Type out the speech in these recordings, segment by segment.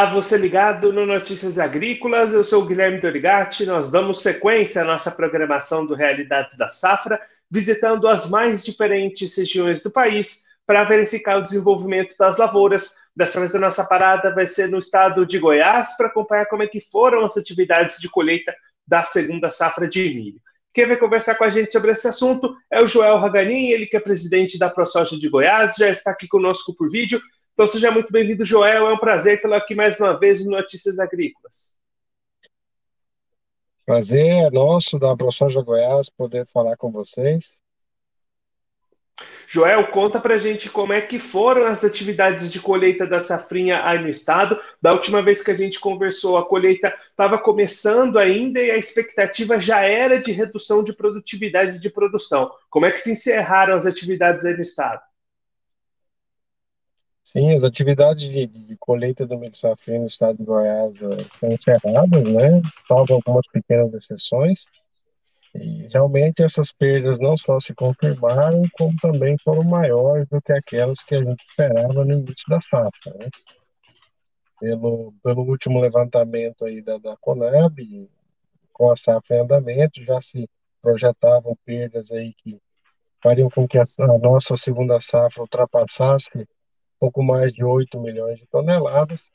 Olá, você ligado no Notícias Agrícolas, eu sou o Guilherme Dorigatti, nós damos sequência à nossa programação do Realidades da Safra, visitando as mais diferentes regiões do país para verificar o desenvolvimento das lavouras. Dessa vez a nossa parada vai ser no estado de Goiás para acompanhar como é que foram as atividades de colheita da segunda safra de milho. Quem vai conversar com a gente sobre esse assunto é o Joel Raganin, ele que é presidente da ProSoja de Goiás, já está aqui conosco por vídeo. Então seja muito bem-vindo, Joel. É um prazer tê-lo aqui mais uma vez no Notícias Agrícolas. Prazer é nosso da ProSoja Goiás poder falar com vocês. Joel, conta pra gente como é que foram as atividades de colheita da safrinha aí no estado. Da última vez que a gente conversou, a colheita estava começando ainda e a expectativa já era de redução de produtividade de produção. Como é que se encerraram as atividades aí no estado? Sim, as atividades de, de colheita do milho safrinha no estado de Goiás uh, estão encerradas, né? Salvo algumas pequenas exceções. E realmente essas perdas não só se confirmaram, como também foram maiores do que aquelas que a gente esperava no início da safra. Né? Pelo, pelo último levantamento aí da, da Conab, com a safra em andamento, já se projetavam perdas aí que fariam com que a, a nossa segunda safra ultrapassasse pouco mais de 8 milhões de toneladas,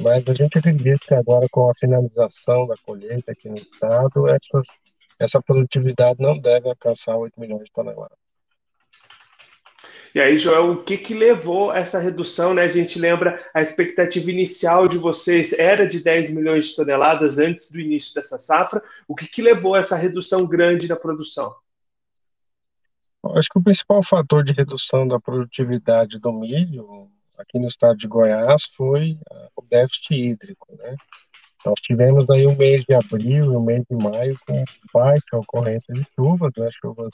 mas a gente acredita que agora com a finalização da colheita aqui no estado, essas essa produtividade não deve alcançar 8 milhões de toneladas. E aí, Joel, o que, que levou essa redução? Né? A gente lembra a expectativa inicial de vocês era de 10 milhões de toneladas antes do início dessa safra. O que, que levou essa redução grande na produção? Acho que o principal fator de redução da produtividade do milho aqui no estado de Goiás foi ah, o déficit hídrico, né? Nós tivemos aí o mês de abril e o mês de maio com baixa ocorrência de chuvas, né, chuvas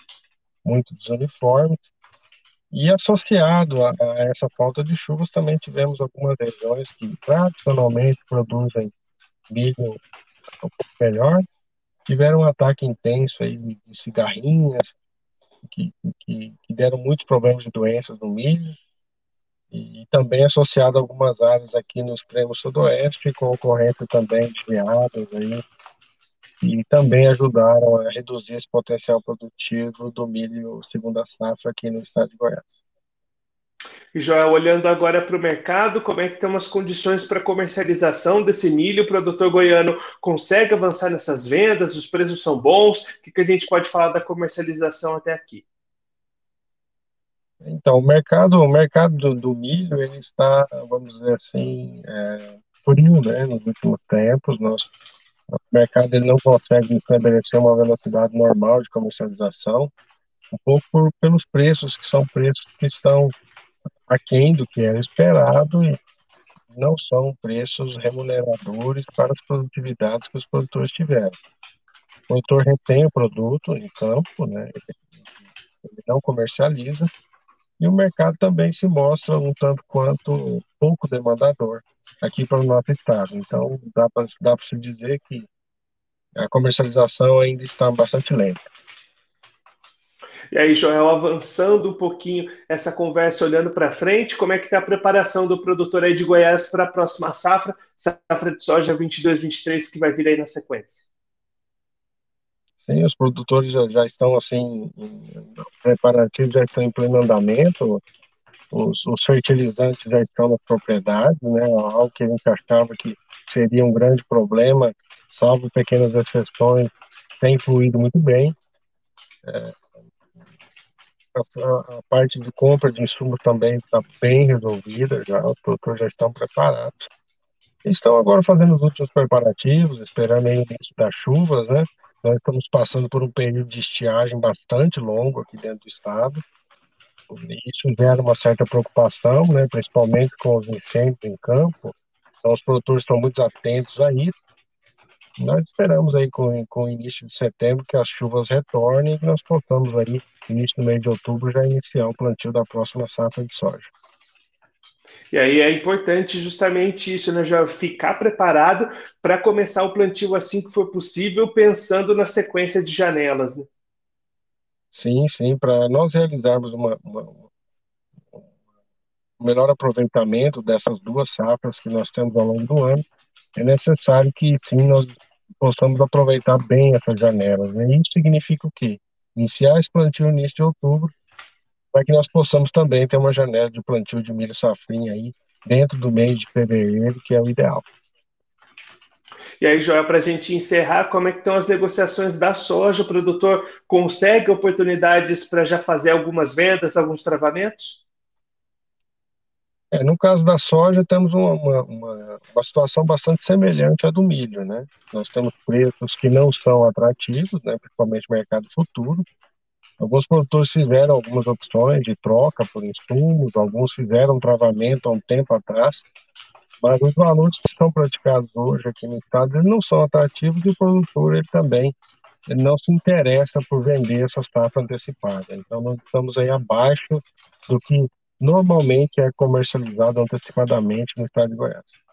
muito desuniformes, e associado a, a, essa falta de chuvas também tivemos algumas regiões que tradicionalmente produzem milho um pouco melhor, tiveram um ataque intenso aí de cigarrinhas, que, que, que deram muitos problemas de doenças no milho, e também associado a algumas áreas aqui no extremo sudoeste, com ocorrência também de geadas aí, e também ajudaram a reduzir esse potencial produtivo do milho segunda safra aqui no estado de Goiás. E Joel, olhando agora para o mercado, como é que estão as condições para comercialização desse milho? O produtor goiano consegue avançar nessas vendas? Os preços são bons? O que, que a gente pode falar da comercialização até aqui? Então, o mercado, o mercado do, do milho, ele está, vamos dizer assim, é, frio, né, nos últimos tempos. Nós, o mercado ele não consegue estabelecer uma velocidade normal de comercialização, um pouco por, pelos preços, que são preços que estão aquém do que era esperado e não são preços remuneradores para as produtividades que os produtores tiveram. O produtor retém o produto em campo, né, ele não comercializa, e o mercado também se mostra um tanto quanto pouco demandador aqui para o nosso estado. Então, dá para se dizer que a comercialização ainda está bastante lenta. E aí, Joel, avançando um pouquinho essa conversa, olhando para frente, como é que está a preparação do produtor aí de Goiás para a próxima safra, safra de soja 22-23, que vai vir aí na sequência? Sim, os produtores já, já estão assim, os preparativos já estão em pleno andamento, os, os, fertilizantes já estão nas propriedades, né? Algo que a gente achava que seria um grande problema, salvo pequenas exceções, tem fluído muito bem. É, a, a, parte de compra de insumos também está bem resolvida, já os produtores já estão preparados. Estão agora fazendo os últimos preparativos, esperando o início das chuvas, né? Nós estamos passando por um período de estiagem bastante longo aqui dentro do estado. Isso gera uma certa preocupação, né, principalmente com os incêndios em campo. Então, os produtores estão muito atentos a isso. Nós esperamos aí com, com o início de setembro que as chuvas retornem e que nós possamos aí, início do mês de outubro, já iniciar o plantio da próxima safra de soja. E aí é importante justamente isso, né, já ficar preparado para começar o plantio assim que for possível, pensando na sequência de janelas. Né? Sim, sim, para nós realizarmos uma, uma, melhor aproveitamento dessas duas safras que nós temos ao longo do ano, é necessário que sim nós possamos aproveitar bem essas janelas. Né? Isso significa o quê? Iniciar esse plantio no início de outubro, para que nós possamos também ter uma janela de plantio de milho safrinha aí dentro do mês de fevereiro, que é o ideal. E aí, Joel, para a gente encerrar, como é que estão as negociações da soja? O produtor consegue oportunidades para já fazer algumas vendas, alguns travamentos? É, no caso da soja, temos uma, uma, uma, situação bastante semelhante à do milho, né? Nós temos preços que não são atrativos, né? principalmente no mercado futuro. Alguns produtores fizeram algumas opções de troca por insumos, alguns fizeram travamento há um tempo atrás, mas os valores que estão praticados hoje aqui no estado não são atrativos e o produtor ele também ele não se interessa por vender essa safra antecipada. Então, nós estamos aí abaixo do que normalmente é comercializado antecipadamente no estado de Goiás.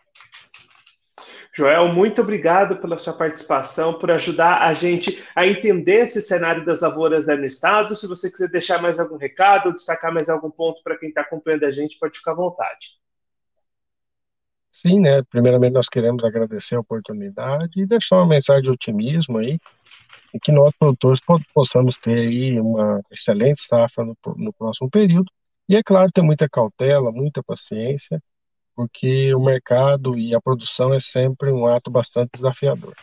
Joel, muito obrigado pela sua participação, por ajudar a gente a entender esse cenário das lavouras no estado. Se você quiser deixar mais algum recado ou destacar mais algum ponto para quem está acompanhando a gente, pode ficar à vontade. Sim, né? Primeiramente, nós queremos agradecer a oportunidade e deixar uma mensagem de otimismo aí, e que nós, produtores, possamos ter aí uma excelente safra no, no próximo período. E, é claro, ter muita cautela, muita paciência, porque o mercado e a produção é sempre um ato bastante desafiador.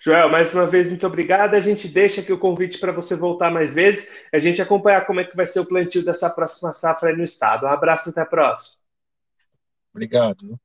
Joel, mais uma vez, muito obrigado. A gente deixa aqui o convite para você voltar mais vezes, a gente acompanhar como é que vai ser o plantio dessa próxima safra aí no estado. Um abraço, até a próxima. Obrigado.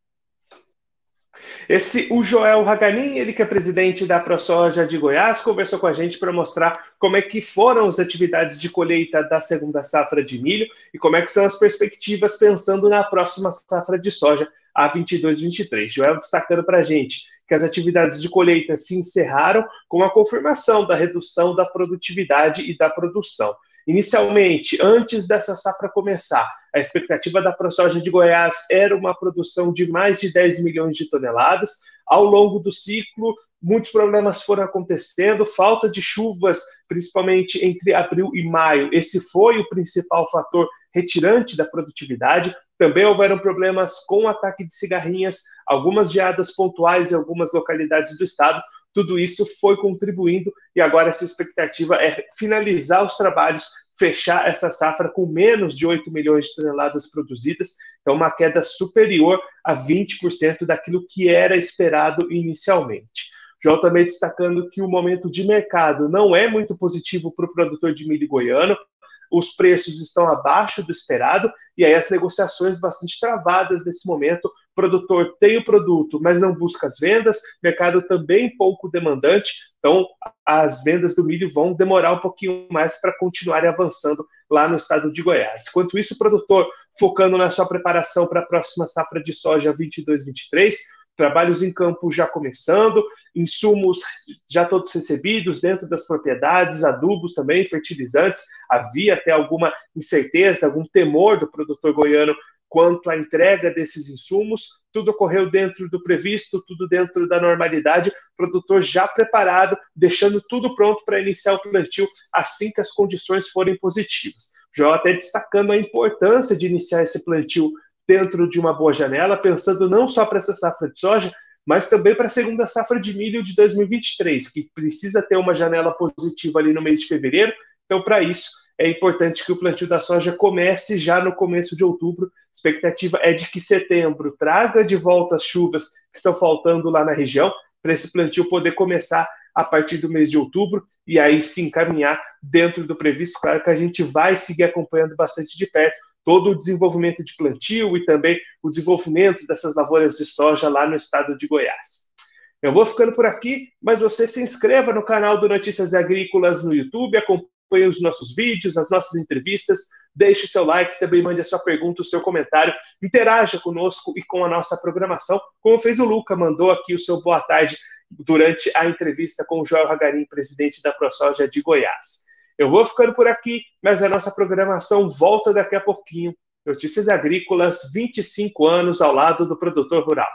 Esse, o Joel Haganin, ele que é presidente da ProSoja de Goiás, conversou com a gente para mostrar como é que foram as atividades de colheita da segunda safra de milho e como é que são as perspectivas pensando na próxima safra de soja, a 22-23. Joel destacando para a gente que as atividades de colheita se encerraram com a confirmação da redução da produtividade e da produção. Inicialmente, antes dessa safra começar, a expectativa da ProSoja de Goiás era uma produção de mais de 10 milhões de toneladas. Ao longo do ciclo, muitos problemas foram acontecendo, falta de chuvas, principalmente entre abril e maio. Esse foi o principal fator retirante da produtividade. Também houveram problemas com o ataque de cigarrinhas, algumas geadas pontuais em algumas localidades do estado, tudo isso foi contribuindo e agora essa expectativa é finalizar os trabalhos, fechar essa safra com menos de 8 milhões de toneladas produzidas, então uma queda superior a 20% daquilo que era esperado inicialmente. João também destacando que o momento de mercado não é muito positivo para o produtor de milho goiano, os preços estão abaixo do esperado e aí as negociações bastante travadas nesse momento. Produtor tem o produto, mas não busca as vendas, mercado também pouco demandante, então as vendas do milho vão demorar um pouquinho mais para continuarem avançando lá no estado de Goiás. Enquanto isso, o produtor focando na sua preparação para a próxima safra de soja 22-23, trabalhos em campo já começando, insumos já todos recebidos dentro das propriedades, adubos também, fertilizantes. Havia até alguma incerteza, algum temor do produtor goiano quanto à entrega desses insumos. Tudo ocorreu dentro do previsto, tudo dentro da normalidade, produtor já preparado, deixando tudo pronto para iniciar o plantio assim que as condições forem positivas. Já até destacando a importância de iniciar esse plantio dentro de uma boa janela, pensando não só para essa safra de soja, mas também para a segunda safra de milho de 2023, que precisa ter uma janela positiva ali no mês de fevereiro. Então, para isso, é importante que o plantio da soja comece já no começo de outubro. A expectativa é de que setembro traga de volta as chuvas que estão faltando lá na região, para esse plantio poder começar a partir do mês de outubro e aí se encaminhar dentro do previsto. Claro que a gente vai seguir acompanhando bastante de perto todo o desenvolvimento de plantio e também o desenvolvimento dessas lavouras de soja lá no estado de Goiás. Eu vou ficando por aqui, mas você se inscreva no canal do Notícias Agrícolas no YouTube, acompanhe os nossos vídeos, as nossas entrevistas, deixe o seu like, também mande a sua pergunta, o seu comentário, interaja conosco e com a nossa programação, como fez o Luca, mandou aqui o seu boa tarde durante a entrevista com o Joel Hagarim, presidente da ProSoja de Goiás. Eu vou ficando por aqui, mas a nossa programação volta daqui a pouquinho. Notícias Agrícolas, 25 anos ao lado do produtor rural.